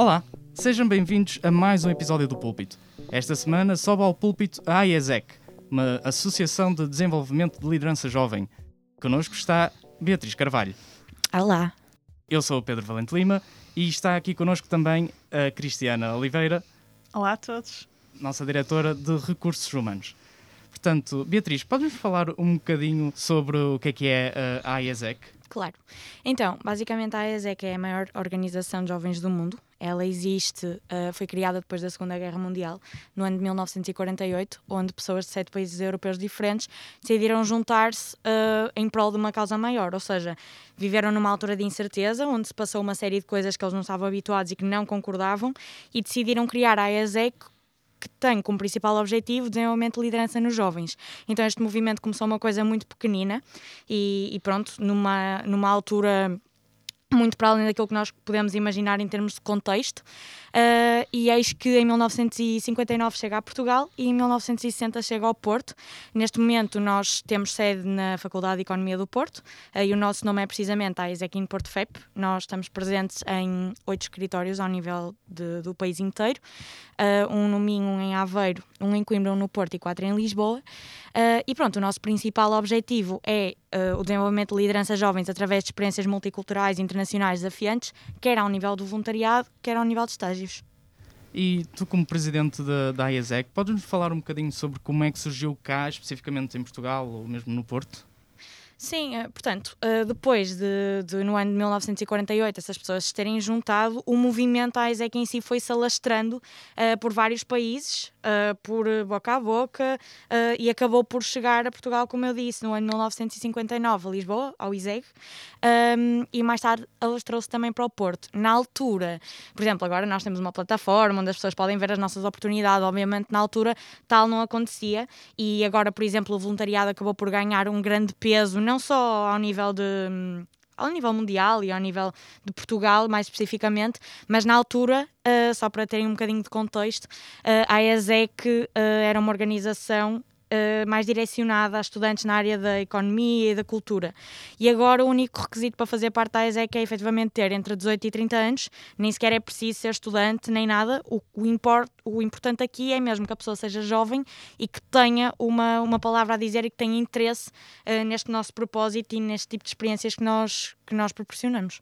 Olá, sejam bem-vindos a mais um episódio do Púlpito. Esta semana sobe ao púlpito a AIESEC, uma Associação de Desenvolvimento de Liderança Jovem. Conosco está Beatriz Carvalho. Olá. Eu sou o Pedro Valente Lima e está aqui conosco também a Cristiana Oliveira. Olá a todos. Nossa diretora de Recursos Humanos. Portanto, Beatriz, podes-nos falar um bocadinho sobre o que é que é a AIESEC? Claro. Então, basicamente a AESEC é a maior organização de jovens do mundo. Ela existe, uh, foi criada depois da Segunda Guerra Mundial, no ano de 1948, onde pessoas de sete países europeus diferentes decidiram juntar-se uh, em prol de uma causa maior. Ou seja, viveram numa altura de incerteza, onde se passou uma série de coisas que eles não estavam habituados e que não concordavam, e decidiram criar a AESEC que tem como principal objetivo o desenvolvimento de liderança nos jovens. Então este movimento começou uma coisa muito pequenina e, e pronto, numa, numa altura muito para além daquilo que nós podemos imaginar em termos de contexto. Uh, e eis que em 1959 chega a Portugal e em 1960 chega ao Porto. Neste momento nós temos sede na Faculdade de Economia do Porto uh, e o nosso nome é precisamente a Ezequim Porto FEP. Nós estamos presentes em oito escritórios ao nível de, do país inteiro, uh, um no Minho, um em Aveiro, um em Coimbra, um no Porto e quatro em Lisboa. e pronto, o nosso principal objetivo é o desenvolvimento de liderança jovens através de experiências multiculturais e internacionais desafiantes, quer ao nível do voluntariado, quer ao nível de estágios. E tu, como presidente da, da IESEC, podes-nos falar um bocadinho sobre como é que surgiu cá, especificamente em Portugal ou mesmo no Porto? Sim, eh, portanto, eh, depois de, de, no ano de 1948 essas pessoas se terem juntado, o movimento AISEC em si foi se alastrando uh, por vários países, uh, por boca a boca, uh, e acabou por chegar a Portugal, como eu disse, no ano de 1959, a Lisboa, ao ISEG, um, ehm, e mais tarde alastrou-se também para o Porto. Na altura, por exemplo, agora nós temos uma plataforma onde as pessoas podem ver as nossas oportunidades, obviamente na altura tal não acontecia, e agora, por exemplo, o voluntariado acabou por ganhar um grande peso não só ao nível de ao nível mundial e ao nível de Portugal, mais especificamente, mas na altura, uh, só para terem um bocadinho de contexto, uh, a ESEC uh, era uma organização uh, mais direcionada a estudantes na área da economia e da cultura. E agora o único requisito para fazer parte da ESEC é efetivamente ter entre 18 e 30 anos, nem sequer é preciso ser estudante nem nada. O, o, import, o importante aqui é mesmo que a pessoa seja jovem e que tenha uma, uma palavra a dizer e que tenha interesse uh, neste nosso propósito e neste tipo de experiências que nós, que nós proporcionamos.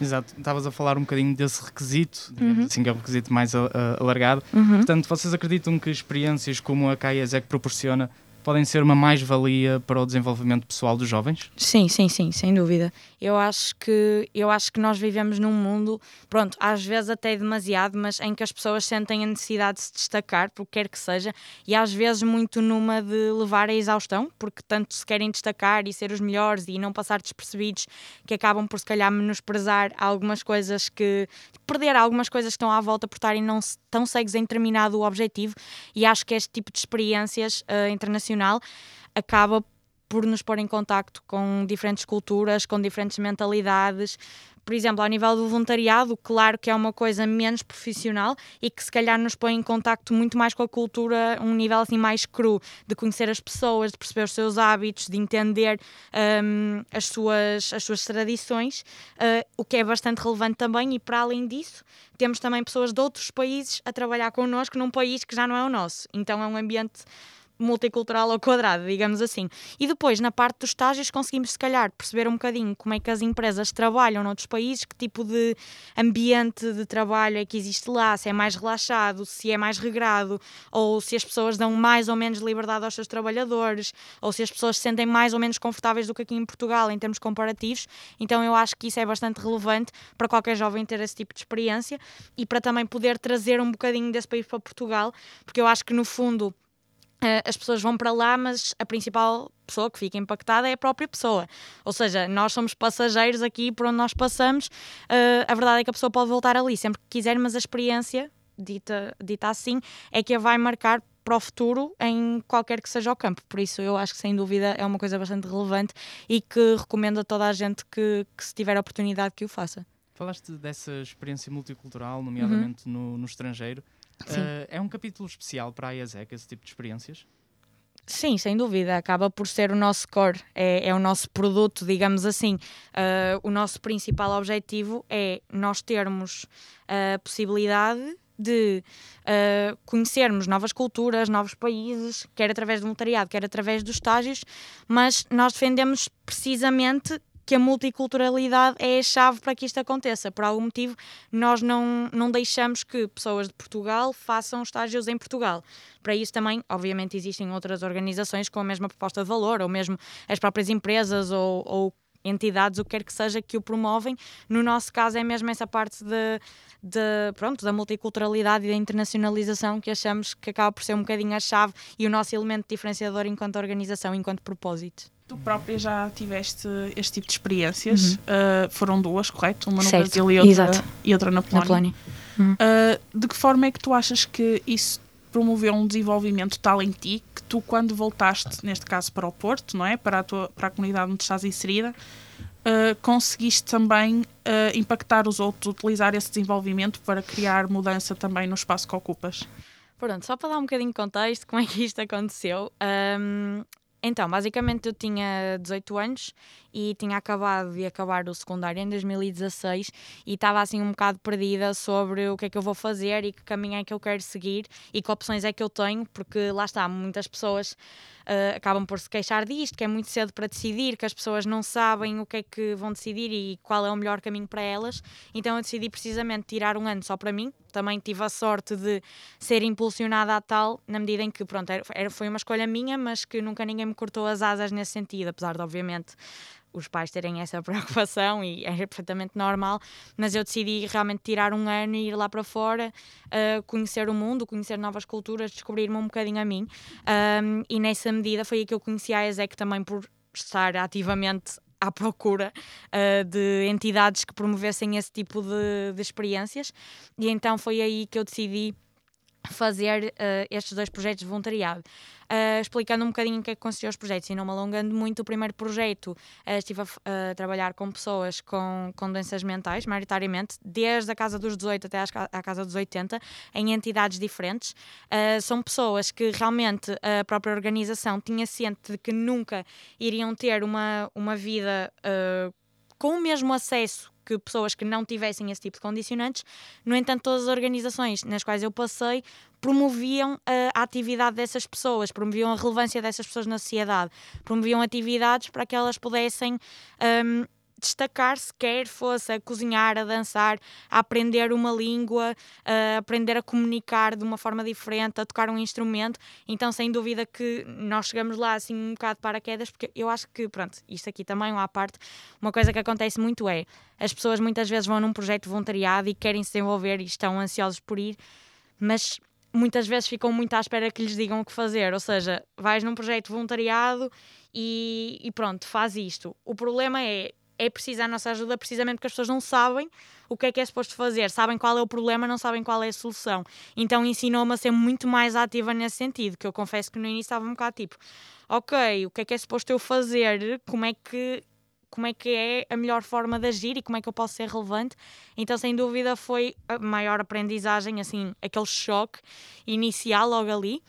Exato, estavas a falar um bocadinho desse requisito, uhum. assim que é um requisito mais alargado. Uhum. Portanto, vocês acreditam que experiências como a CAIESEC proporciona podem ser uma mais-valia para o desenvolvimento pessoal dos jovens? Sim, sim, sim, sem dúvida. Eu acho que eu acho que nós vivemos num mundo, pronto, às vezes até demasiado, mas em que as pessoas sentem a necessidade de se destacar, por quer que seja, e às vezes muito numa de levar à exaustão, porque tanto se querem destacar e ser os melhores e não passar despercebidos, que acabam por se calhar menosprezar algumas coisas que perder algumas coisas que estão à volta por estarem não tão cegos em determinado objetivo, e acho que este tipo de experiências uh, internacional acaba por nos pôr em contacto com diferentes culturas, com diferentes mentalidades. Por exemplo, ao nível do voluntariado, claro que é uma coisa menos profissional e que se calhar nos põe em contacto muito mais com a cultura, um nível assim mais cru, de conhecer as pessoas, de perceber os seus hábitos, de entender um, as, suas, as suas tradições, uh, o que é bastante relevante também. E para além disso, temos também pessoas de outros países a trabalhar connosco num país que já não é o nosso. Então é um ambiente multicultural ao quadrado, digamos assim. E depois, na parte dos estágios, conseguimos, se calhar, perceber um bocadinho como é que as empresas trabalham noutros países, que tipo de ambiente de trabalho é que existe lá, se é mais relaxado, se é mais regrado, ou se as pessoas dão mais ou menos liberdade aos seus trabalhadores, ou se as pessoas se sentem mais ou menos confortáveis do que aqui em Portugal, em termos comparativos. Então, eu acho que isso é bastante relevante para qualquer jovem ter esse tipo de experiência e para também poder trazer um bocadinho desse país para Portugal, porque eu acho que, no fundo, as pessoas vão para lá, mas a principal pessoa que fica impactada é a própria pessoa. Ou seja, nós somos passageiros aqui por onde nós passamos. Uh, a verdade é que a pessoa pode voltar ali sempre que quiser, mas a experiência, dita, dita assim, é que a vai marcar para o futuro em qualquer que seja o campo. Por isso, eu acho que sem dúvida é uma coisa bastante relevante e que recomendo a toda a gente que, que se tiver a oportunidade, que o faça. Falaste dessa experiência multicultural, nomeadamente uhum. no, no estrangeiro. Uh, é um capítulo especial para a IASEC, esse tipo de experiências? Sim, sem dúvida. Acaba por ser o nosso core, é, é o nosso produto, digamos assim. Uh, o nosso principal objetivo é nós termos a possibilidade de uh, conhecermos novas culturas, novos países, quer através do voluntariado, quer através dos estágios, mas nós defendemos precisamente que a multiculturalidade é a chave para que isto aconteça. Por algum motivo, nós não, não deixamos que pessoas de Portugal façam estágios em Portugal. Para isso também, obviamente, existem outras organizações com a mesma proposta de valor, ou mesmo as próprias empresas ou, ou entidades, o que quer que seja, que o promovem. No nosso caso, é mesmo essa parte de, de, pronto, da multiculturalidade e da internacionalização que achamos que acaba por ser um bocadinho a chave e o nosso elemento diferenciador enquanto organização, enquanto propósito. Tu própria já tiveste este tipo de experiências. Uhum. Uh, foram duas, correto? Uma no certo. Brasil e outra, e outra na Polónia. Na Polónia. Uhum. Uh, de que forma é que tu achas que isso promoveu um desenvolvimento tal em ti que tu, quando voltaste, neste caso para o Porto, não é? Para a, tua, para a comunidade onde estás inserida, uh, conseguiste também impactar os outros, utilizar esse desenvolvimento para criar mudança também no espaço que ocupas? Pronto, só para dar um bocadinho de contexto, como é que isto aconteceu. Um, então, basicamente eu tinha 18 anos e tinha acabado de acabar o secundário em 2016 e estava assim um bocado perdida sobre o que é que eu vou fazer e que caminho é que eu quero seguir e que opções é que eu tenho, porque lá está, muitas pessoas uh, acabam por se queixar disto, que é muito cedo para decidir, que as pessoas não sabem o que é que vão decidir e qual é o melhor caminho para elas. Então eu decidi precisamente tirar um ano só para mim. Também tive a sorte de ser impulsionada a tal, na medida em que, pronto, era, foi uma escolha minha, mas que nunca ninguém me cortou as asas nesse sentido, apesar de, obviamente, os pais terem essa preocupação e é perfeitamente normal, mas eu decidi realmente tirar um ano e ir lá para fora, uh, conhecer o mundo, conhecer novas culturas, descobrir-me um bocadinho a mim. Um, e nessa medida foi aí que eu conheci a ESEC também por estar ativamente à procura uh, de entidades que promovessem esse tipo de, de experiências, e então foi aí que eu decidi fazer uh, estes dois projetos de voluntariado. Uh, explicando um bocadinho em que é que consistiam os projetos e não me alongando muito, o primeiro projeto uh, estive a, a, trabalhar com pessoas com, com doenças mentais, maioritariamente, desde a casa dos 18 até à casa dos 80, em entidades diferentes. são pessoas que realmente a própria organização tinha ciente de que nunca iriam ter uma, uma vida com o mesmo acesso que pessoas que não tivessem esse tipo de condicionantes. No entanto, todas as organizações nas quais eu passei promoviam a atividade dessas pessoas, promoviam a relevância dessas pessoas na sociedade, promoviam atividades para que elas pudessem. Um, destacar-se, quer fosse a cozinhar, a dançar, a aprender uma língua, a aprender a comunicar de uma forma diferente, a tocar um instrumento. Então, sem dúvida que nós chegamos lá assim um bocado para quedas, porque eu acho que, pronto, isto aqui também, uma parte, uma coisa que acontece muito é as pessoas muitas vezes vão num projeto voluntariado e querem se desenvolver e estão ansiosos por ir, mas muitas vezes ficam muito à espera que lhes digam o que fazer. Ou seja, vais num projeto voluntariado e, e pronto, faz isto. O problema é é preciso a nossa ajuda precisamente porque as pessoas não sabem o que é que é suposto fazer, sabem qual é o problema, não sabem qual é a solução. Então ensinou-me a ser muito mais ativa nesse sentido, que eu confesso que no início estava um bocado tipo, ok, o que é que é suposto eu fazer, como é que como é que é a melhor forma de agir e como é que eu posso ser relevante. Então, sem dúvida, foi a maior aprendizagem, assim, aquele choque inicial logo ali.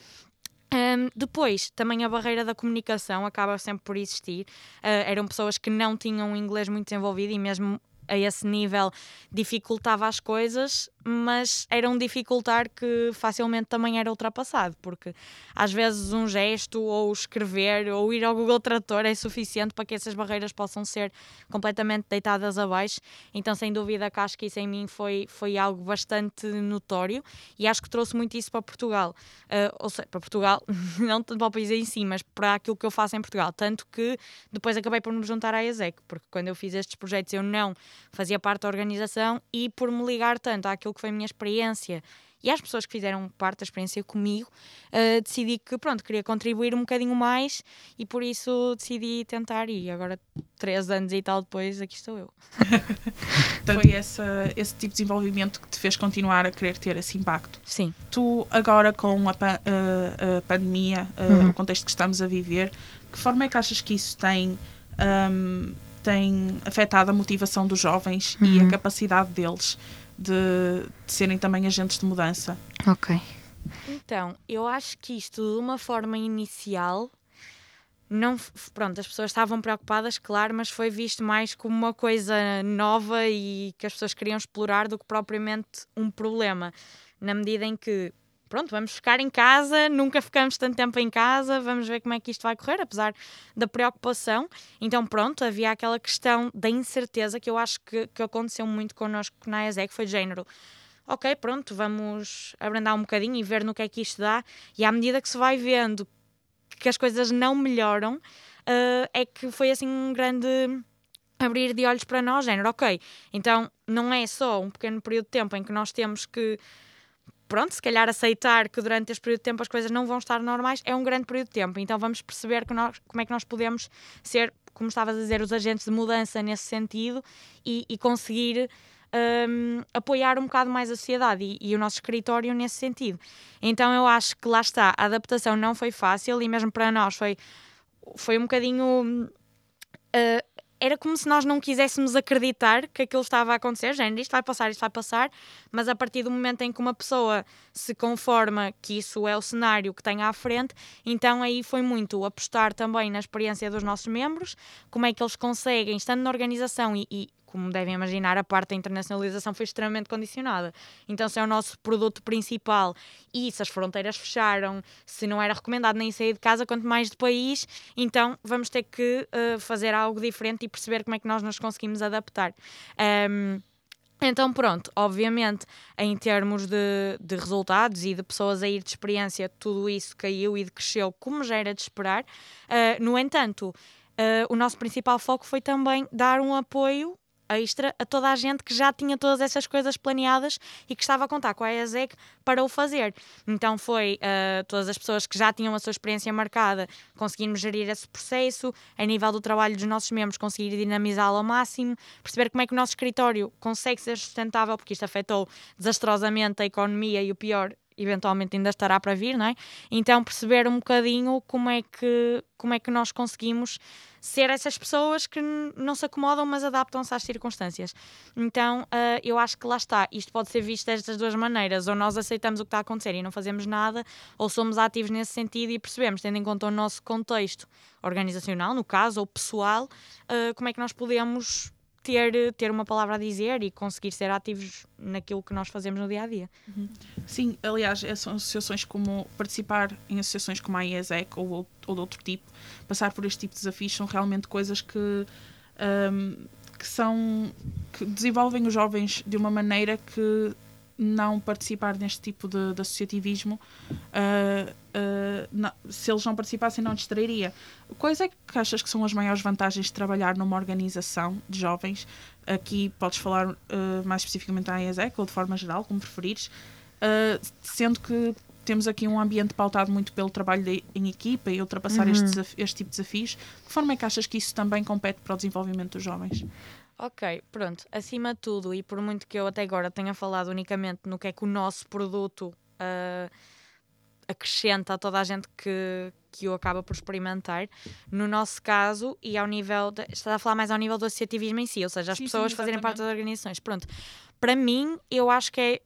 Um, depois, também a barreira da comunicação acaba sempre por existir. Uh, eram pessoas que não tinham inglês muito desenvolvido e mesmo a esse nível dificultava as coisas, mas era um dificultar que facilmente também era ultrapassado, porque às vezes um gesto ou escrever ou ir ao Google Trator é suficiente para que essas barreiras possam ser completamente deitadas abaixo. Então, sem dúvida, que acho que isso em mim foi, foi algo bastante notório e acho que trouxe muito isso para Portugal. Uh, ou seja, para Portugal, não para o país em si, mas para aquilo que eu faço em Portugal. Tanto que depois acabei por me juntar à ESEC, porque quando eu fiz estes projetos eu não fazia parte da organização e por me ligar tanto àquilo que foi a minha experiência e às pessoas que fizeram parte da experiência comigo, uh, decidi que pronto, queria contribuir um bocadinho mais e por isso decidi tentar e agora três anos e tal depois aqui estou eu. Foi essa, esse tipo de desenvolvimento que te fez continuar a querer ter esse impacto. Sim. Tu agora com a, a, a pandemia, uhum. o contexto que estamos a viver, que forma é que achas que isso tem um, tem afetado a motivação dos jovens uhum. e a uhum. capacidade deles de, de, serem também agentes de mudança. Ok. Então, eu acho que isto, de uma forma inicial, não, pronto, as pessoas estavam preocupadas, claro, mas foi visto mais como uma coisa nova e que as pessoas queriam explorar do que propriamente um problema. Na medida em que, pronto, vamos ficar em casa, nunca ficamos tanto tempo em casa, vamos ver como é que isto vai correr, apesar da preocupação. Então, pronto, havia aquela questão da incerteza que eu acho que, que aconteceu muito connosco na ESEC, foi de género ok, pronto, vamos abrandar um bocadinho e ver no que é que isto dá. E à medida que se vai vendo que as coisas não melhoram, uh, é que foi assim um grande abrir de olhos para nós, género, ok, então não é só um pequeno período de tempo em que nós temos que pronto, se calhar aceitar que durante este período de tempo as coisas não vão estar normais, é um grande período de tempo. Então vamos perceber nós, como é que nós podemos ser, como estavas a dizer, os agentes de mudança nesse sentido e, e conseguir um, apoiar um bocado mais a sociedade e, e, o nosso escritório nesse sentido. Então eu acho que lá está, a adaptação não foi fácil e mesmo para nós foi, foi um bocadinho. Uh, era como se nós não quiséssemos acreditar que aquilo estava a acontecer, género, isto vai passar, isto vai passar, mas a partir do momento em que uma pessoa se conforma que isso é o cenário que tem à frente, então aí foi muito apostar também na experiência dos nossos membros, como é que eles conseguem, estando na organização e, e como devem imaginar, a parte da internacionalização foi extremamente condicionada. Então, se é o nosso produto principal e se as fronteiras fecharam, se não era recomendado nem sair de casa, quanto mais de país, então vamos ter que uh, fazer algo diferente e perceber como é que nós nos conseguimos adaptar. Um, então, pronto, obviamente, em termos de, de, resultados e de pessoas a ir de experiência, tudo isso caiu e cresceu como já era de esperar. Uh, no entanto, uh, o nosso principal foco foi também dar um apoio extra a toda a gente que já tinha todas essas coisas planeadas e que estava a contar com a ESEC para o fazer. Então foi uh, todas as pessoas que já tinham a sua experiência marcada conseguirmos gerir esse processo, a nível do trabalho dos nossos membros, conseguir dinamizá-lo ao máximo, perceber como é que o nosso escritório consegue ser sustentável, porque isto afetou desastrosamente a economia e o pior, eventualmente ainda estará para vir, não é? Então perceber um bocadinho como é que, como é que nós conseguimos ser essas pessoas que não se acomodam, mas adaptam-se às circunstâncias. Então uh, eu acho que lá está, isto pode ser visto destas duas maneiras, ou nós aceitamos o que está a acontecer e não fazemos nada, ou somos ativos nesse sentido e percebemos, tendo em conta o nosso contexto organizacional, no caso, ou pessoal, uh, como é que nós podemos ter, ter uma palavra a dizer e conseguir ser ativos naquilo que nós fazemos no dia a dia. Sim, aliás, são associações como participar em associações como a IESEC ou, ou de outro tipo, passar por este tipo de desafios são realmente coisas que. Um, que são que desenvolvem os jovens de uma maneira que não participar neste tipo de, de associativismo, uh, uh, não, se eles não participassem, não distrairia. Quais é que achas que são as maiores vantagens de trabalhar numa organização de jovens? Aqui podes falar uh, mais especificamente da ESEC ou de forma geral, como preferires, sendo que temos aqui um ambiente pautado muito pelo trabalho de, em equipa e ultrapassar uhum. este, este tipo de desafios. De que forma é que achas que isso também compete para o desenvolvimento dos jovens? Ok, pronto. Acima de tudo, e por muito que eu até agora tenha falado unicamente no que é que o nosso produto uh, acrescenta a toda a gente que, que o acaba por experimentar, no nosso caso, e ao nível. De, está a falar mais ao nível do associativismo em si, ou seja, as sim, pessoas sim, fazerem parte das organizações. Pronto. Para mim, eu acho que é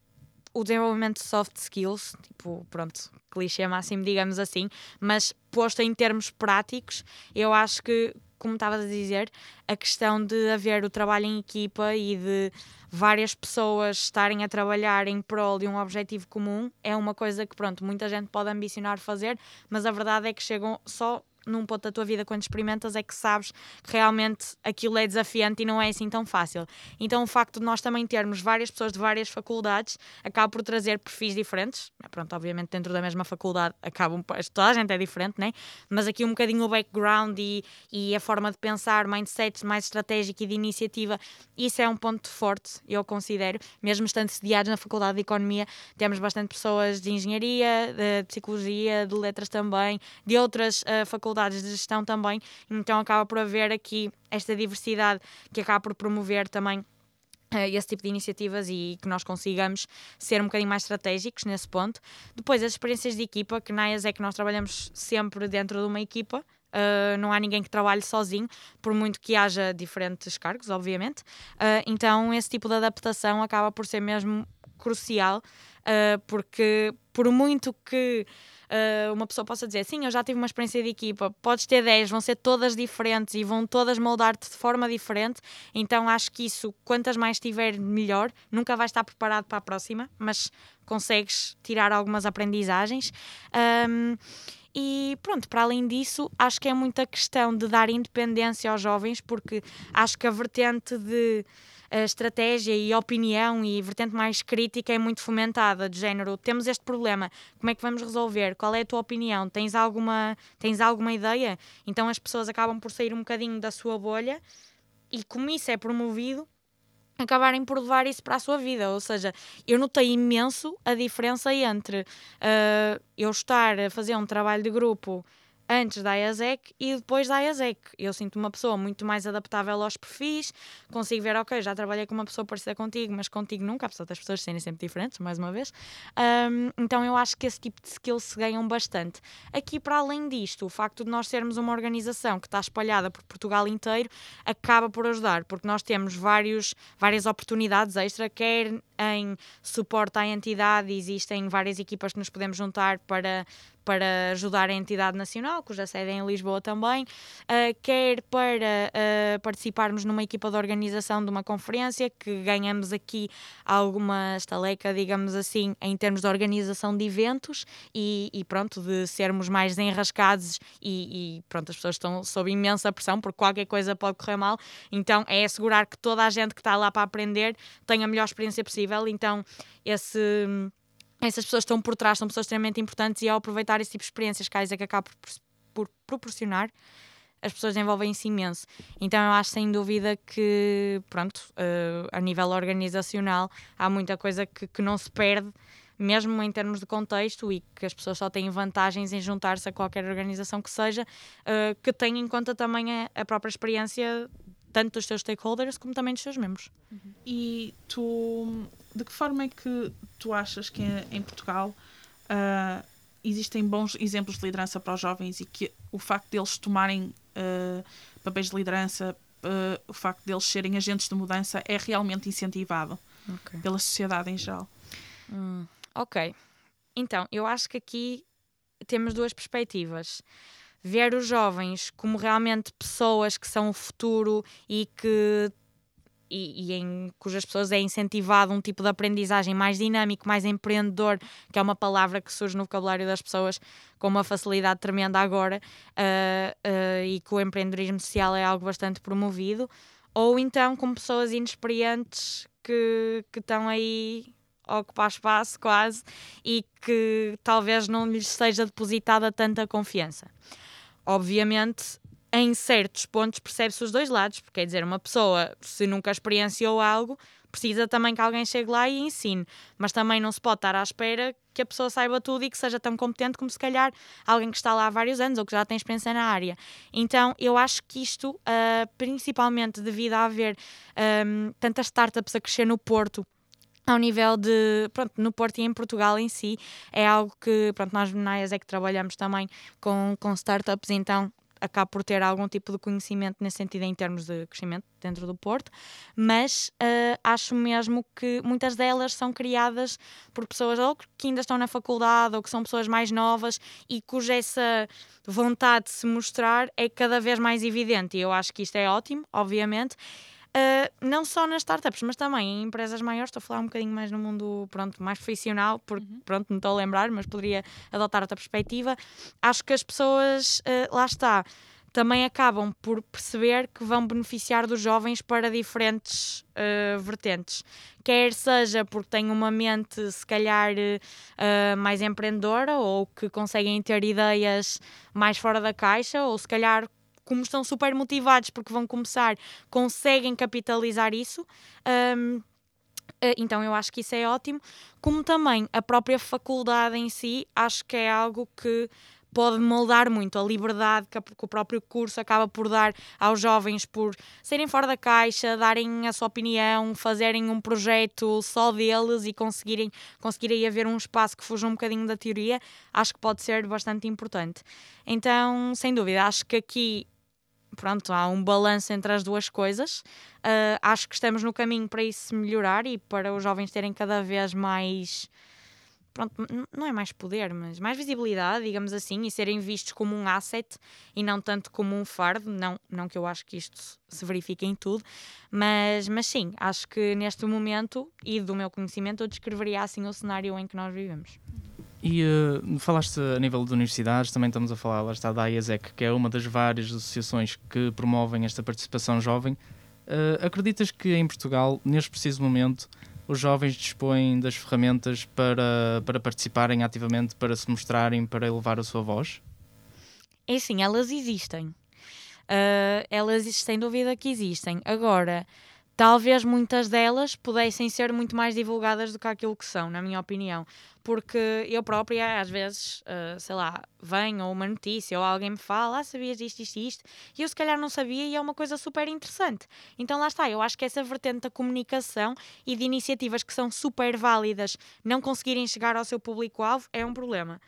o desenvolvimento de soft skills, tipo, pronto, clichê máximo, digamos assim, mas posto em termos práticos, eu acho que como estavas a dizer, a questão de haver o trabalho em equipa e de várias pessoas estarem a trabalhar em prol de um objetivo comum é uma coisa que, pronto, muita gente pode ambicionar fazer, mas a verdade é que chegam só num ponto da tua vida quando experimentas é que sabes que realmente aquilo é desafiante e não é assim tão fácil. Então o facto de nós também termos várias pessoas de várias faculdades acaba por trazer perfis diferentes. Pronto, obviamente dentro da mesma faculdade acabam, toda a gente é diferente, né? mas aqui um bocadinho o background e, e a forma de pensar, mindset mais estratégico e de iniciativa, isso é um ponto forte, eu considero, mesmo estando sediados na Faculdade de Economia, temos bastante pessoas de engenharia, de psicologia, de letras também, de outras uh, faculdades faculdades de gestão também, então acaba por haver aqui esta diversidade que acaba por promover também uh, esse tipo de iniciativas e que nós consigamos ser um bocadinho mais estratégicos nesse ponto. Depois, as experiências de equipa, que na é que nós trabalhamos sempre dentro de uma equipa, Uh, não há ninguém que trabalhe sozinho, por muito que haja diferentes cargos, obviamente. Uh, então, esse tipo de adaptação acaba por ser mesmo crucial, uh, porque por muito que uh, uma pessoa possa dizer sim, eu já tive uma experiência de equipa, podes ter 10, vão ser todas diferentes e vão todas moldar-te de forma diferente, então acho que isso, quantas mais tiver, melhor. Nunca vais estar preparado para a próxima, mas consegues tirar algumas aprendizagens. Um, e pronto, para além disso, acho que é muita questão de dar independência aos jovens, porque acho que a vertente de a estratégia e opinião e vertente mais crítica é muito fomentada, de género, temos este problema, como é que vamos resolver? Qual é a tua opinião? Tens alguma, tens alguma ideia? Então as pessoas acabam por sair um bocadinho da sua bolha e como isso é promovido, acabarem por levar isso para a sua vida. Ou seja, eu notei imenso a diferença entre uh, eu estar a fazer um trabalho de grupo antes da IASEC e depois da IASEC. Eu sinto uma pessoa muito mais adaptável aos perfis, consigo ver, ok, já trabalhei com uma pessoa parecida contigo, mas contigo nunca, apesar das pessoas serem sempre diferentes, mais uma vez. Um, então eu acho que esse tipo de skills se ganham bastante. Aqui, para além disto, o facto de nós sermos uma organização que está espalhada por Portugal inteiro acaba por ajudar, porque nós temos vários, várias oportunidades extra, quer em suporte à entidade, existem várias equipas que nos podemos juntar para para ajudar a entidade nacional, cuja sede é em Lisboa também, uh, quer para uh, participarmos numa equipa de organização de uma conferência, que ganhamos aqui alguma estaleca, digamos assim, em termos de organização de eventos e, e pronto, de sermos mais enrascados e, e, pronto, as pessoas estão sob imensa pressão porque qualquer coisa pode correr mal, então é assegurar que toda a gente que está lá para aprender tenha a melhor experiência possível, então esse essas pessoas estão por trás, são pessoas extremamente importantes e ao aproveitar esse tipo de experiências que a Isaac acaba por, por proporcionar, as pessoas desenvolvem-se imenso. Então eu acho sem dúvida que, pronto, uh, a nível organizacional há muita coisa que, que não se perde, mesmo em termos de contexto, e que as pessoas só têm vantagens em juntar-se a qualquer organização que seja, uh, que tenha em conta também a, a própria experiência tanto dos seus stakeholders como também dos seus membros. Uhum. E tu, de que forma é que tu achas que em Portugal uh, existem bons exemplos de liderança para os jovens e que o facto deles tomarem uh, papéis de liderança, uh, o facto deles serem agentes de mudança é realmente incentivado okay. pela sociedade em geral? Hum, ok. Então, eu acho que aqui temos duas perspectivas ver os jovens como realmente pessoas que são o futuro e que e, e, em cujas pessoas é incentivado um tipo de aprendizagem mais dinâmico, mais empreendedor, que é uma palavra que surge no vocabulário das pessoas com uma facilidade tremenda agora, uh, uh, e que o empreendedorismo social é algo bastante promovido, ou então com pessoas inexperientes que, que estão aí a ocupar espaço quase e que talvez não lhes seja depositada tanta confiança. Obviamente, em certos pontos percebe-se os dois lados, porque quer dizer, uma pessoa, se nunca experienciou algo, precisa também que alguém chegue lá e ensine, mas também não se pode estar à espera que a pessoa saiba tudo e que seja tão competente como se calhar alguém que está lá há vários anos ou que já tem experiência na área. Então, eu acho que isto, uh, principalmente devido a haver um, tantas startups a crescer no Porto, ao nível de, pronto, no Porto e em Portugal em si, é algo que, pronto, nós na é que trabalhamos também com, com startups, então acaba por ter algum tipo de conhecimento nesse sentido em termos de crescimento dentro do Porto, mas uh, acho mesmo que muitas delas são criadas por pessoas ou que ainda estão na faculdade ou que são pessoas mais novas e cuja essa vontade de se mostrar é cada vez mais evidente. E eu acho que isto é ótimo, obviamente, Uh, não só nas startups, mas também em empresas maiores. Estou a falar um bocadinho mais no mundo pronto, mais profissional, porque uhum. pronto, não estou a lembrar, mas poderia adotar outra perspectiva. Acho que as pessoas, uh, lá está, também acabam por perceber que vão beneficiar dos jovens para diferentes uh, vertentes. Quer seja porque têm uma mente, se calhar, mais empreendedora ou que conseguem ter ideias mais fora da caixa, ou se calhar como estão super motivados porque vão começar, conseguem capitalizar isso. Um, eh, então eu acho que isso é ótimo. Como também a própria faculdade em si, acho que é algo que pode moldar muito a liberdade que, o próprio curso acaba por dar aos jovens por serem fora da caixa, darem a sua opinião, fazerem um projeto só deles e conseguirem, conseguirem haver um espaço que fuja um bocadinho da teoria, acho que pode ser bastante importante. Então, sem dúvida, acho que aqui pronto, há um balanço entre as duas coisas. Uh, acho que estamos no caminho para isso melhorar e para os jovens terem cada vez mais pronto, não é mais poder, mas mais visibilidade, digamos assim, e serem vistos como um asset e não tanto como um fardo. Não, não que eu acho que isto se verifique em tudo, mas, mas sim, acho que neste momento e do meu conhecimento eu descreveria assim o cenário em que nós vivemos. E uh, falaste a nível de universidades, também estamos a falar, lá está, da IASEC, que é uma das várias associações que promovem esta participação jovem. Uh, acreditas que em Portugal, neste preciso momento, os jovens dispõem das ferramentas para, para participarem ativamente, para se mostrarem, para elevar a sua voz? É sim, elas existem. Uh, elas, sem dúvida que existem. Agora, talvez muitas delas pudessem ser muito mais divulgadas do que aquilo que são, na minha opinião. Porque eu própria, às vezes, uh, sei lá, venho ou uma notícia ou alguém me fala, ah, sabias isto, isto isto, e eu se calhar não sabia e é uma coisa super interessante. Então lá está, eu acho que essa vertente da comunicação e de iniciativas que são super válidas não conseguirem chegar ao seu público-alvo é um problema.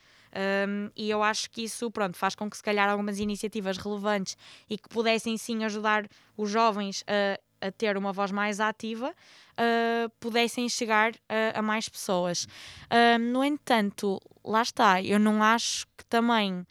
Um, e eu acho que isso pronto, faz com que se calhar algumas iniciativas relevantes e que pudessem sim ajudar os jovens a a ter uma voz mais ativa, uh, pudessem chegar a, a mais pessoas. Uh, no entanto, lá está, eu não acho que também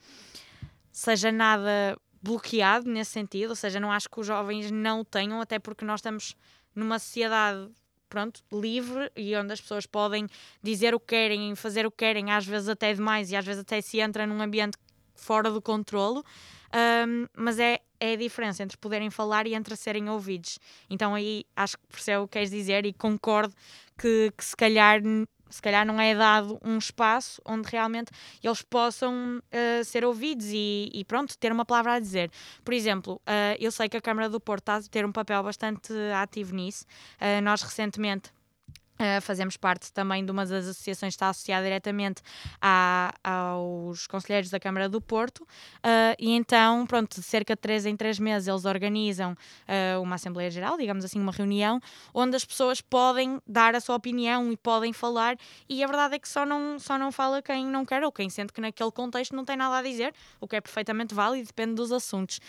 seja nada bloqueado nesse sentido, ou seja, não acho que os jovens não o tenham, até porque nós estamos numa sociedade pronto, livre e onde as pessoas podem dizer o que querem, fazer o que querem, às vezes até demais e às vezes até se entra num ambiente fora do controlo. Um, mas é, é a diferença entre poderem falar e entre serem ouvidos. Então aí acho que percebo o que queres dizer e concordo que, que se calhar se calhar não é dado um espaço onde realmente eles possam uh, ser ouvidos e, e, pronto, ter uma palavra a dizer. Por exemplo, uh, eu sei que a Câmara do Porto está a ter um papel bastante ativo nisso. Uh, nós recentemente Uh, fazemos parte também de uma das associações que está associada diretamente à, aos conselheiros da Câmara do Porto uh, e então, pronto, cerca de três em três meses eles organizam uh, uma Assembleia Geral, digamos assim, uma reunião, onde as pessoas podem dar a sua opinião e podem falar e a verdade é que só não, só não fala quem não quer ou quem sente que naquele contexto não tem nada a dizer, o que é perfeitamente válido depende dos assuntos.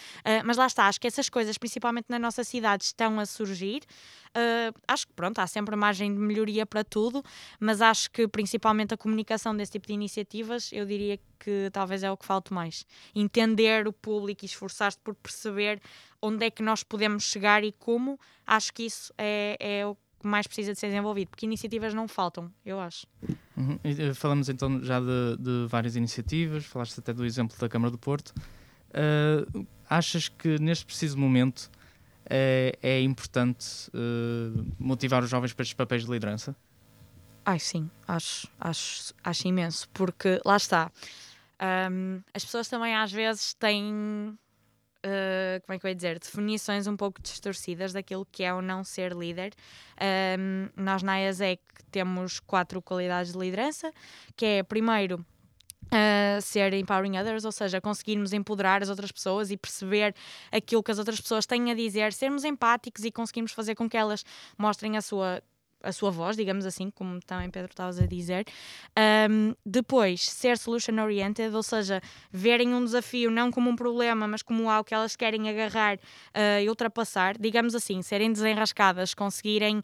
mas lá está, acho que essas coisas, principalmente na nossa cidade, estão a surgir. Acho que, pronto, há sempre margem de melhoria melhoria para tudo, mas acho que principalmente a comunicação desse tipo de iniciativas, eu diria que talvez é o que falta mais. Entender o público e esforçar-se por perceber onde é que nós podemos chegar e como, acho que isso é, é o que mais precisa de ser desenvolvido, porque iniciativas não faltam, eu acho. Uhum. Eh, falamos então já de, de, várias iniciativas, falaste até do exemplo da Câmara do Porto. Uh, achas que neste preciso momento é, é importante uh, motivar os jovens para estes papéis de liderança? Ai, sim, acho, acho, acho imenso, porque lá está. Um, as pessoas também às vezes têm, uh, como é que eu ia dizer, definições um pouco distorcidas daquilo que é ou não ser líder. Um, nós na ESEC temos quatro qualidades de liderança, que é, primeiro, Uh, ser empowering others, ou seja, conseguirmos empoderar as outras pessoas e perceber aquilo que as outras pessoas têm a dizer, sermos empáticos e conseguirmos fazer com que elas mostrem a sua a sua voz, digamos assim, como também Pedro estavas a dizer. Um, depois, ser solution oriented, ou seja, verem um desafio não como um problema, mas como algo que elas querem agarrar uh, e ultrapassar, digamos assim, serem desenrascadas, conseguirem,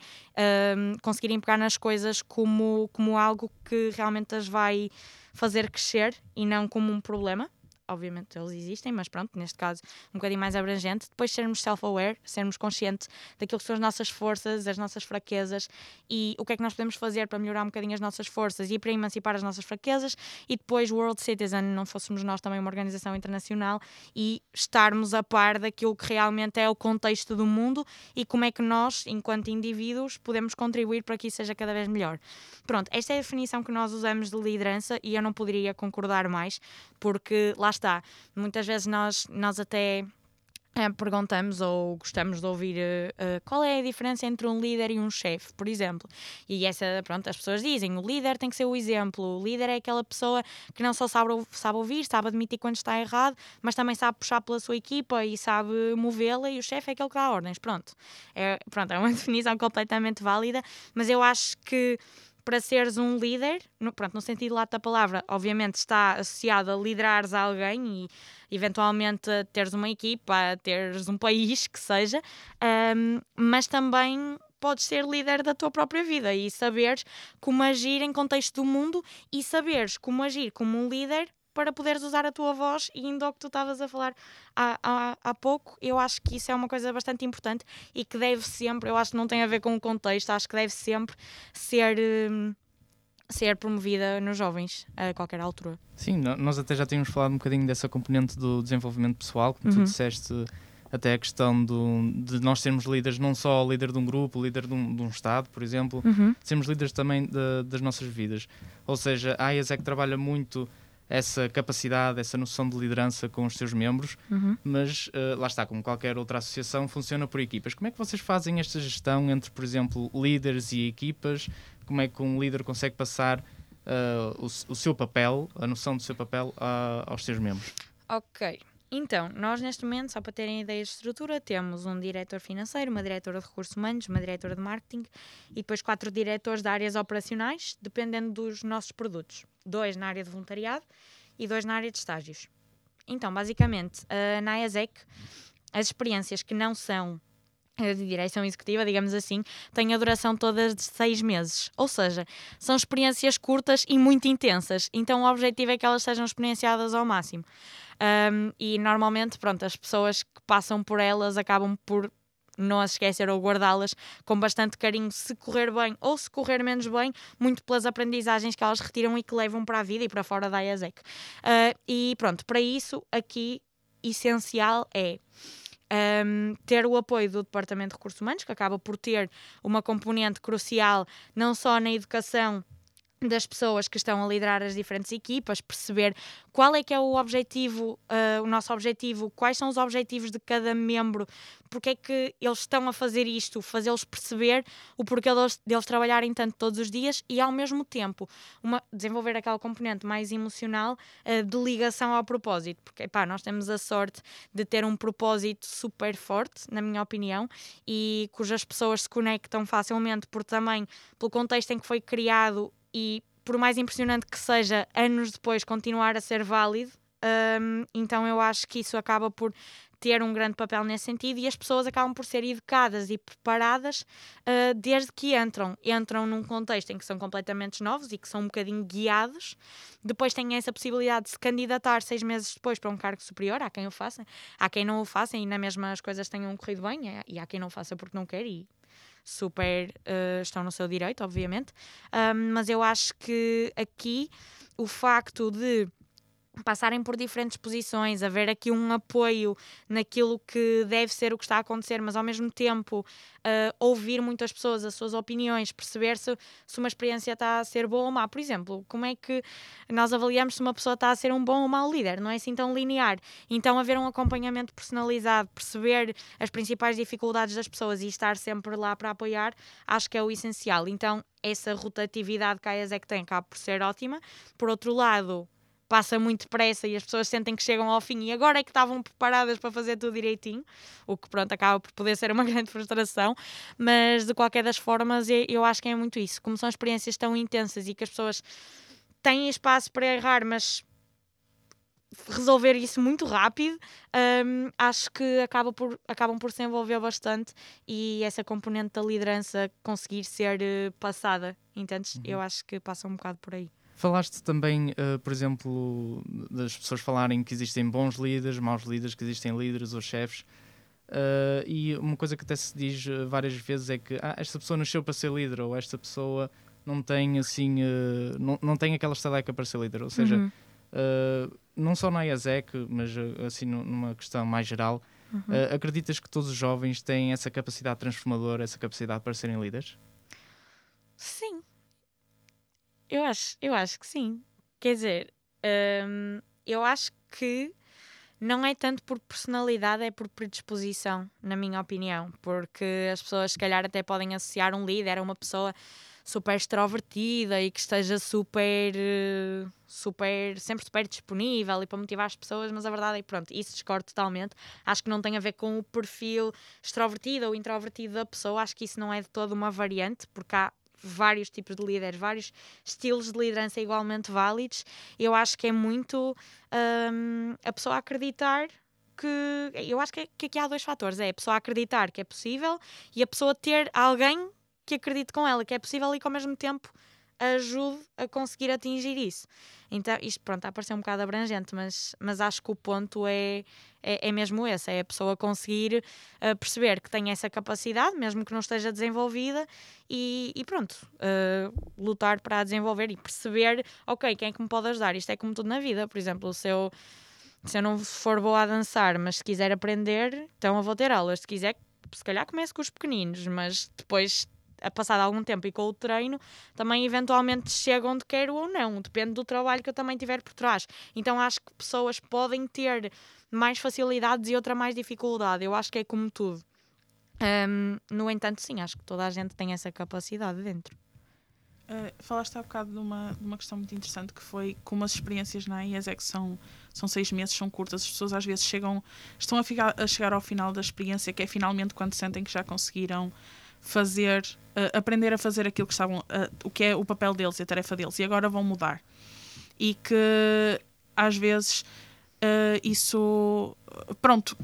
um, conseguirem pegar nas coisas como, como algo que realmente as vai fazer crescer e não como um problema obviamente eles existem, mas pronto, neste caso um bocadinho mais abrangente. Depois sermos self-aware, sermos conscientes daquilo que são as nossas forças, as nossas fraquezas e o que é que nós podemos fazer para melhorar um bocadinho as nossas forças e para emancipar as nossas fraquezas. E depois World Citizen, não fôssemos nós também uma organização internacional e estarmos a par daquilo que realmente é o contexto do mundo e como é que nós, enquanto indivíduos, podemos contribuir para que isso seja cada vez melhor. Pronto, esta é a definição que nós usamos de liderança e eu não poderia concordar mais, porque lá está. Muitas vezes nós, nós até é, perguntamos ou gostamos de ouvir uh, qual é a diferença entre um líder e um chefe, por exemplo. E essa, pronto, as pessoas dizem, o líder tem que ser o exemplo, o líder é aquela pessoa que não só sabe, sabe ouvir, sabe admitir quando está errado, mas também sabe puxar pela sua equipa e sabe movê-la e o chefe é aquele que dá ordens, pronto. É, pronto, é uma definição completamente válida, mas eu acho que para seres um líder, no, pronto, no sentido lato da palavra, obviamente está associado a liderares alguém e eventualmente teres uma equipa, teres um país que seja, um, mas também podes ser líder da tua própria vida e saberes como agir em contexto do mundo e saberes como agir como um líder para poderes usar a tua voz e indo ao que tu estavas a falar há, há, há pouco, eu acho que isso é uma coisa bastante importante e que deve sempre, eu acho que não tem a ver com o contexto, acho que deve sempre ser. Hum, ser promovida nos jovens a qualquer altura. Sim, nós até já tínhamos falado um bocadinho dessa componente do desenvolvimento pessoal, como uhum. tu disseste, até a questão do, de nós sermos líderes, não só líder de um grupo, líder de um, de um Estado, por exemplo, uhum. sermos líderes também de, das nossas vidas. Ou seja, a AIAS é que trabalha muito essa capacidade, essa noção de liderança com os seus membros, uhum. mas uh, lá está, como qualquer outra associação, funciona por equipas. Como é que vocês fazem esta gestão entre, por exemplo, líderes e equipas? Como é que um líder consegue passar uh, o, o, seu papel, a noção do seu papel, uh, aos seus membros? Ok. Então, nós neste momento, só para terem ideia de estrutura, temos um diretor financeiro, uma diretora de recursos humanos, uma diretora de marketing e depois quatro diretores de áreas operacionais, dependendo dos nossos produtos. Dois na área de voluntariado e dois na área de estágios. Então, basicamente, na ESEC, as experiências que não são de direção executiva, digamos assim, têm a duração todas de seis meses. Ou seja, são experiências curtas e muito intensas. Então o objetivo é que elas sejam experienciadas ao máximo. Um, e normalmente, pronto, as pessoas que passam por elas acabam por não as esquecer ou guardá-las com bastante carinho, se correr bem ou se correr menos bem, muito pelas aprendizagens que elas retiram e que levam para a vida e para fora da IASEC. Uh, e pronto, para isso, aqui, essencial é. Um, ter o apoio do Departamento de Recursos Humanos, que acaba por ter uma componente crucial não só na educação das pessoas que estão a liderar as diferentes equipas, perceber qual é que é o objetivo, uh, o nosso objetivo, quais são os objetivos de cada membro, porque é que eles estão a fazer isto, fazê-los perceber o porquê deles, deles, trabalharem tanto todos os dias e ao mesmo tempo uma, desenvolver aquela componente mais emocional uh, de ligação ao propósito, porque pá, nós temos a sorte de ter um propósito super forte, na minha opinião, e cujas pessoas se conectam facilmente por também pelo contexto em que foi criado e por mais impressionante que seja, anos depois continuar a ser válido. Um, então eu acho que isso acaba por ter um grande papel nesse sentido e as pessoas acabam por ser educadas e preparadas uh, desde que entram. Entram num contexto em que são completamente novos e que são um bocadinho guiados. Depois têm essa possibilidade de se candidatar seis meses depois para um cargo superior. Há quem o faça, há quem não o faça e na mesma as coisas tenham corrido bem e há quem não faça porque não quer e super uh, estão no seu direito, obviamente. Um, mas eu acho que aqui o facto de passarem por diferentes posições, haver aqui um apoio naquilo que deve ser o que está a acontecer, mas ao mesmo tempo uh, ouvir muitas pessoas, as suas opiniões, perceber se, se uma experiência está a ser boa ou má. Por exemplo, como é que nós avaliamos se uma pessoa está a ser um bom ou mau líder? Não é assim tão linear. Então, haver um acompanhamento personalizado, perceber as principais dificuldades das pessoas e estar sempre lá para apoiar, acho que é o essencial. Então, essa rotatividade que a ESEC tem acaba por ser ótima. Por outro lado, passa muito depressa e as pessoas sentem que chegam ao fim e agora é que estavam preparadas para fazer tudo direitinho, o que pronto acaba por poder ser uma grande frustração, mas de qualquer das formas eu acho que é muito isso. Como são experiências tão intensas e que as pessoas têm espaço para errar, mas resolver isso muito rápido, um, acho que acaba por, acabam por se envolver bastante e essa componente da liderança conseguir ser uh, passada, entendes? Uhum. Eu acho que passa um bocado por aí. Falaste também, uh, por exemplo, das pessoas falarem que existem bons líderes, maus líderes, que existem líderes ou chefes. Uh, e uma coisa que até se diz eh, várias vezes é que ah, esta pessoa nasceu para ser líder ou esta pessoa não tem assim uh, não, não tem aquela estaleca para ser líder. Ou seja, uhum. não só na IASEC, mas assim numa questão mais geral, uhum. acreditas que todos os jovens têm essa capacidade transformadora, essa capacidade para serem líderes? Sim, eu acho, eu acho que sim. Quer dizer, hum, eu acho que não é tanto por personalidade, é por predisposição, na minha opinião. Porque as pessoas, se calhar, até podem associar um líder a uma pessoa super extrovertida e que esteja super, super, sempre super disponível e para motivar as pessoas, mas a verdade é que, pronto, isso discordo totalmente. Acho que não tem a ver com o perfil extrovertido ou introvertido da pessoa, acho que isso não é de toda uma variante, porque há vários tipos de líderes, vários estilos de liderança igualmente válidos. Eu acho que é muito um, a pessoa acreditar que. Eu acho que, é, que aqui há dois fatores: é a pessoa acreditar que é possível e a pessoa ter alguém que acredite com ela que é possível e que ao mesmo tempo ajude a conseguir atingir isso. Então, isto pronto, está a parecer um bocado abrangente, mas, mas acho que o ponto é, é, é mesmo esse: é a pessoa conseguir uh, perceber que tem essa capacidade, mesmo que não esteja desenvolvida, e, e pronto, uh, lutar para a desenvolver e perceber, ok, quem é que me pode ajudar? Isto é como tudo na vida, por exemplo, se eu, se eu não for boa a dançar, mas se quiser aprender, então eu vou ter aulas. Se quiser, se calhar comece com os pequeninos, mas depois a passado algum tempo e com o treino, também eventualmente chego onde quero ou não. Depende do trabalho que eu também tiver por trás. Então acho que pessoas podem ter mais facilidades e outra mais dificuldade. Eu acho que é como tudo. Um, no entanto, sim, acho que toda a gente tem essa capacidade dentro. Uh, falaste há bocado de uma, de uma questão muito interessante que foi como as experiências na IES é que são, são seis meses, são curtas, as pessoas às vezes chegam, estão a, ficar, a chegar ao final da experiência, que é finalmente quando sentem que já conseguiram fazer, uh, aprender a fazer aquilo que estavam, uh, o que é o papel deles e a tarefa deles, e agora vão mudar. E que às vezes uh, isso, pronto,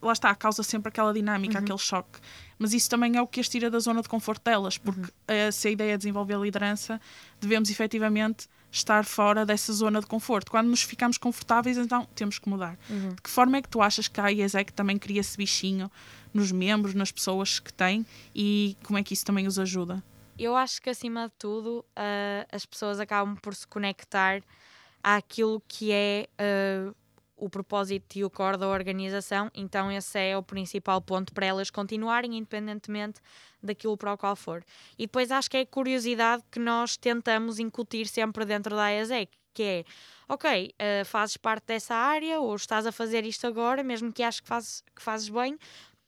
lá está, causa sempre aquela dinâmica, uhum. aquele choque. Mas isso também é o que as tira da zona de conforto delas, porque uhum. se a ideia é desenvolver a liderança, devemos efetivamente estar fora dessa zona de conforto. Quando nos ficamos confortáveis, então temos que mudar. Uhum. De que forma é que tu achas que a IESEC também cria esse bichinho nos membros, nas pessoas que têm e como é que isso também os ajuda? Eu acho que acima de tudo uh, as pessoas acabam por se conectar àquilo que é uh, o propósito e o core da organização, então esse é o principal ponto para elas continuarem, independentemente daquilo para o qual for. E depois acho que é a curiosidade que nós tentamos incutir sempre dentro da ESEC, que é, ok, uh, fazes parte dessa área ou estás a fazer isto agora, mesmo que aches que fazes, que fazes bem,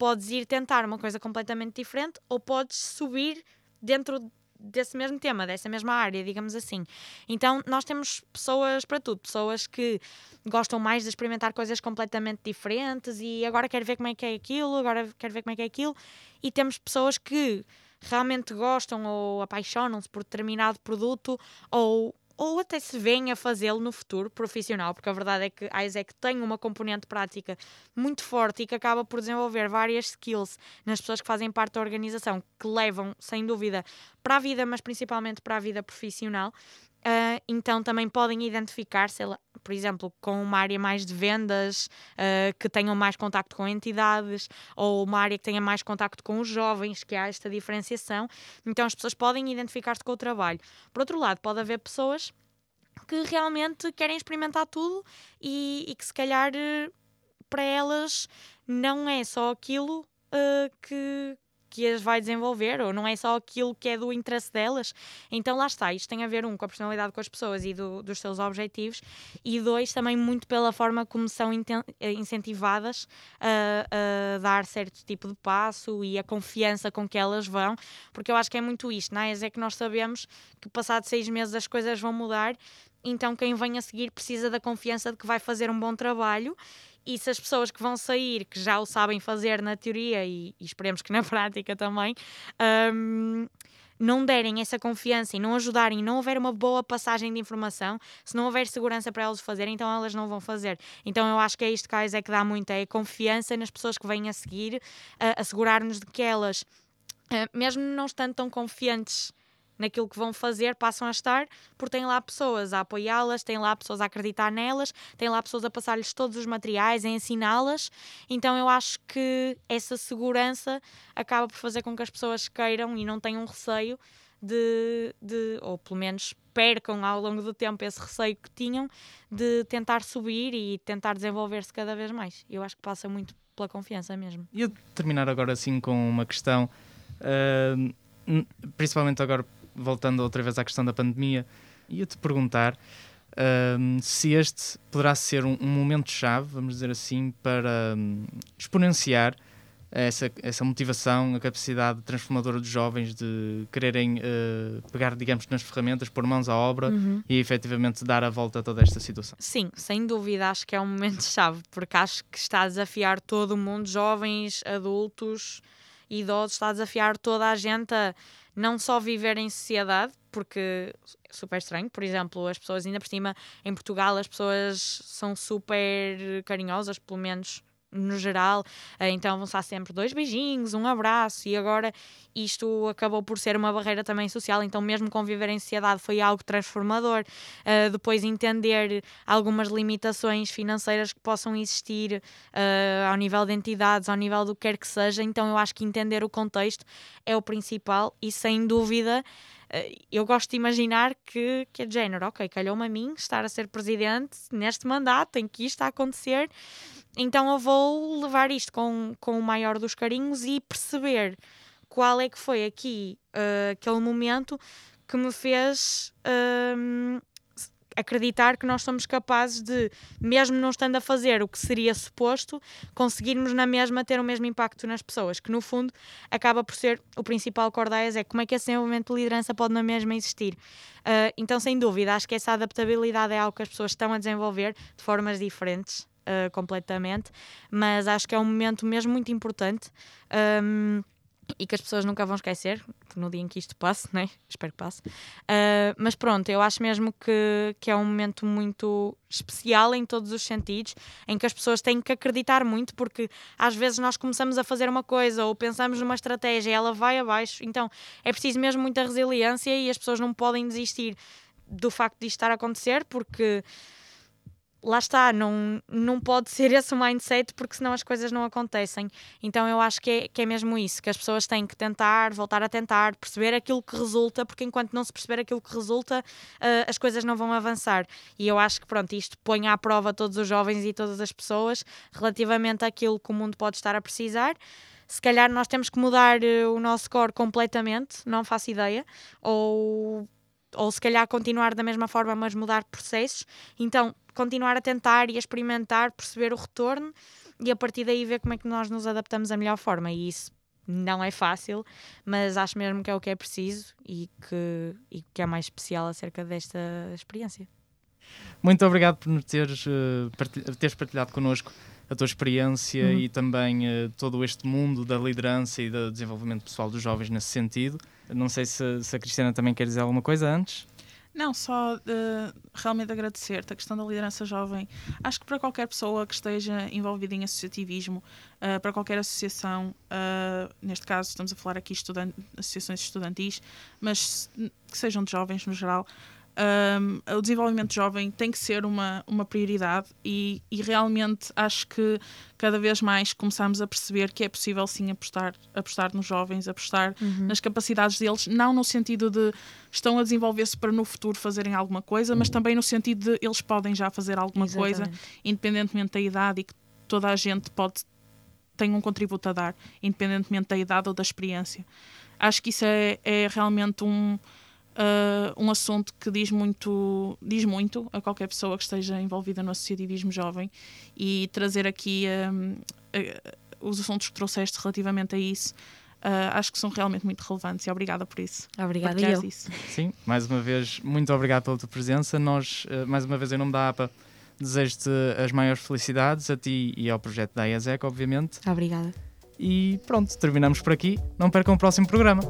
podes ir tentar uma coisa completamente diferente ou podes subir dentro desse mesmo tema, dessa mesma área, digamos assim. Então, nós temos pessoas para tudo, pessoas que gostam mais de experimentar coisas completamente diferentes e agora quero ver como é que é aquilo, agora quero ver como é que é aquilo, e temos pessoas que realmente gostam ou apaixonam-se por determinado produto ou ou até se venha a fazê-lo no futuro profissional, porque a verdade é que a Isaac tem uma componente prática muito forte e que acaba por desenvolver várias skills nas pessoas que fazem parte da organização, que levam, sem dúvida, para a vida, mas principalmente para a vida profissional. Uh, então também podem identificar-se, por exemplo, com uma área mais de vendas, uh, que tenham mais contacto com entidades, ou uma área que tenha mais contacto com os jovens, que há esta diferenciação. Então as pessoas podem identificar-se com o trabalho. Por outro lado, pode haver pessoas que realmente querem experimentar tudo e, e que se calhar para elas não é só aquilo uh, que, que as vai desenvolver, ou não é só aquilo que é do interesse delas. Então lá está, isto tem a ver, um, com a personalidade com as pessoas e do, dos seus objetivos, e dois, também muito pela forma como são eh, incentivadas a, a, dar certo tipo de passo e a confiança com que elas vão, porque eu acho que é muito isto, não é? É que nós sabemos que passado seis meses as coisas vão mudar, então quem vem a seguir precisa da confiança de que vai fazer um bom trabalho e se as pessoas que vão sair, que já o sabem fazer na teoria e, e esperemos que na prática também, um, não derem essa confiança e não ajudarem, não houver uma boa passagem de informação, se não houver segurança para elas fazerem, então elas não vão fazer. Então eu acho que é isto que a que dá muito, é confiança nas pessoas que vêm a seguir, assegurar-nos de que elas, uh, mesmo não estando tão confiantes naquilo que vão fazer, passam a estar, porque têm lá pessoas a apoiá-las, têm lá pessoas a acreditar nelas, têm lá pessoas a passar-lhes todos os materiais, a ensiná-las. Então eu acho que essa segurança acaba por fazer com que as pessoas queiram e não tenham receio de, de ou pelo menos percam ao longo do tempo esse receio que tinham de tentar subir e tentar desenvolver-se cada vez mais. Eu acho que passa muito pela confiança mesmo. E eu terminar agora assim com uma questão, uh, principalmente agora voltando outra vez à questão da pandemia, ia-te perguntar um, se este poderá ser um, um momento-chave, vamos dizer assim, para um, exponenciar essa, essa motivação, a capacidade transformadora dos jovens de quererem uh, pegar, digamos, nas ferramentas, pôr mãos à obra uhum. e efetivamente dar a volta a toda esta situação. Sim, sem dúvida, acho que é um momento-chave, porque acho que está a desafiar todo o mundo, jovens, adultos, idosos, está a desafiar toda a gente a não só viver em sociedade, porque é super estranho, por exemplo, as pessoas ainda por cima em Portugal as pessoas são super carinhosas, pelo menos no geral, eh, então vão estar sempre dois beijinhos, um abraço, e agora isto acabou por ser uma barreira também social, então mesmo conviver em sociedade foi algo transformador. Uh, depois entender algumas limitações financeiras que possam existir uh, ao nível de entidades, ao nível do que quer que seja, então eu acho que entender o contexto é o principal e sem dúvida eu gosto de imaginar que, que é de género, ok, calhou-me a mim estar a ser presidente neste mandato em que isto está a acontecer então eu vou levar isto com, com o maior dos carinhos e perceber qual é que foi aqui uh, aquele momento que me fez uh, acreditar que nós somos capazes de, mesmo não estando a fazer o que seria suposto, conseguirmos na mesma ter o mesmo impacto nas pessoas, que no fundo acaba por ser o principal cordaias, é como é que esse desenvolvimento de liderança pode na mesma existir. Uh, então, sem dúvida, acho que essa adaptabilidade é algo que as pessoas estão a desenvolver de formas diferentes uh, completamente, mas acho que é um momento mesmo muito importante. Um, e que as pessoas nunca vão esquecer no dia em que isto passe, né? espero que passe. Uh, mas pronto, eu acho mesmo que, que é um momento muito especial em todos os sentidos, em que as pessoas têm que acreditar muito, porque às vezes nós começamos a fazer uma coisa ou pensamos numa estratégia e ela vai abaixo, então é preciso mesmo muita resiliência e as pessoas não podem desistir do facto de isto estar a acontecer, porque lá está, não, não pode ser esse o mindset porque senão as coisas não acontecem. Então eu acho que é, que é mesmo isso, que as pessoas têm que tentar, voltar a tentar, perceber aquilo que resulta, porque enquanto não se perceber aquilo que resulta, uh, as coisas não vão avançar. E eu acho que pronto, isto põe à prova todos os jovens e todas as pessoas relativamente àquilo que o mundo pode estar a precisar se calhar nós temos que mudar uh, o nosso core completamente, não faço ideia, ou ou se calhar continuar da mesma forma, mas mudar processos. Então, continuar a tentar e a experimentar, perceber o retorno e a partir daí ver como é que nós nos adaptamos da melhor forma. E isso não é fácil, mas acho mesmo que é o que é preciso e que, e que é mais especial acerca desta experiência. Muito obrigado por nos teres, uh, teres partilhado connosco a tua experiência uhum. e também uh, todo este mundo da liderança e do desenvolvimento pessoal dos jovens nesse sentido. Não sei se, se a Cristiana também quer dizer alguma coisa antes. Não, só uh, realmente agradecer-te a questão da liderança jovem. Acho que para qualquer pessoa que esteja envolvida em associativismo, uh, para qualquer associação, uh, neste caso estamos a falar aqui de associações estudantis, mas que sejam de jovens no geral, um, o desenvolvimento jovem tem que ser uma, uma prioridade e, e, realmente acho que cada vez mais começamos a perceber que é possível sim apostar, apostar nos jovens, apostar uhum. nas capacidades deles, não no sentido de estão a desenvolver-se para no futuro fazerem alguma coisa, mas também no sentido de eles podem já fazer alguma Exatamente. coisa, independentemente da idade e que toda a gente pode tem um contributo a dar, independentemente da idade ou da experiência. Acho que isso é, é realmente um uh, um assunto que diz muito, diz muito a qualquer pessoa que esteja envolvida no associativismo jovem e trazer aqui um, uh, os assuntos que trouxeste relativamente a isso. Uh, acho que são realmente muito relevantes e obrigada por isso. Obrigada eu. Isso. Sim, mais uma vez, muito obrigado pela tua presença. Nós, uh, mais uma vez, em nome da APA, desejo-te as maiores felicidades a ti e ao projeto da IASEC, obviamente. Obrigada. E pronto, terminamos por aqui. Não percam o próximo programa.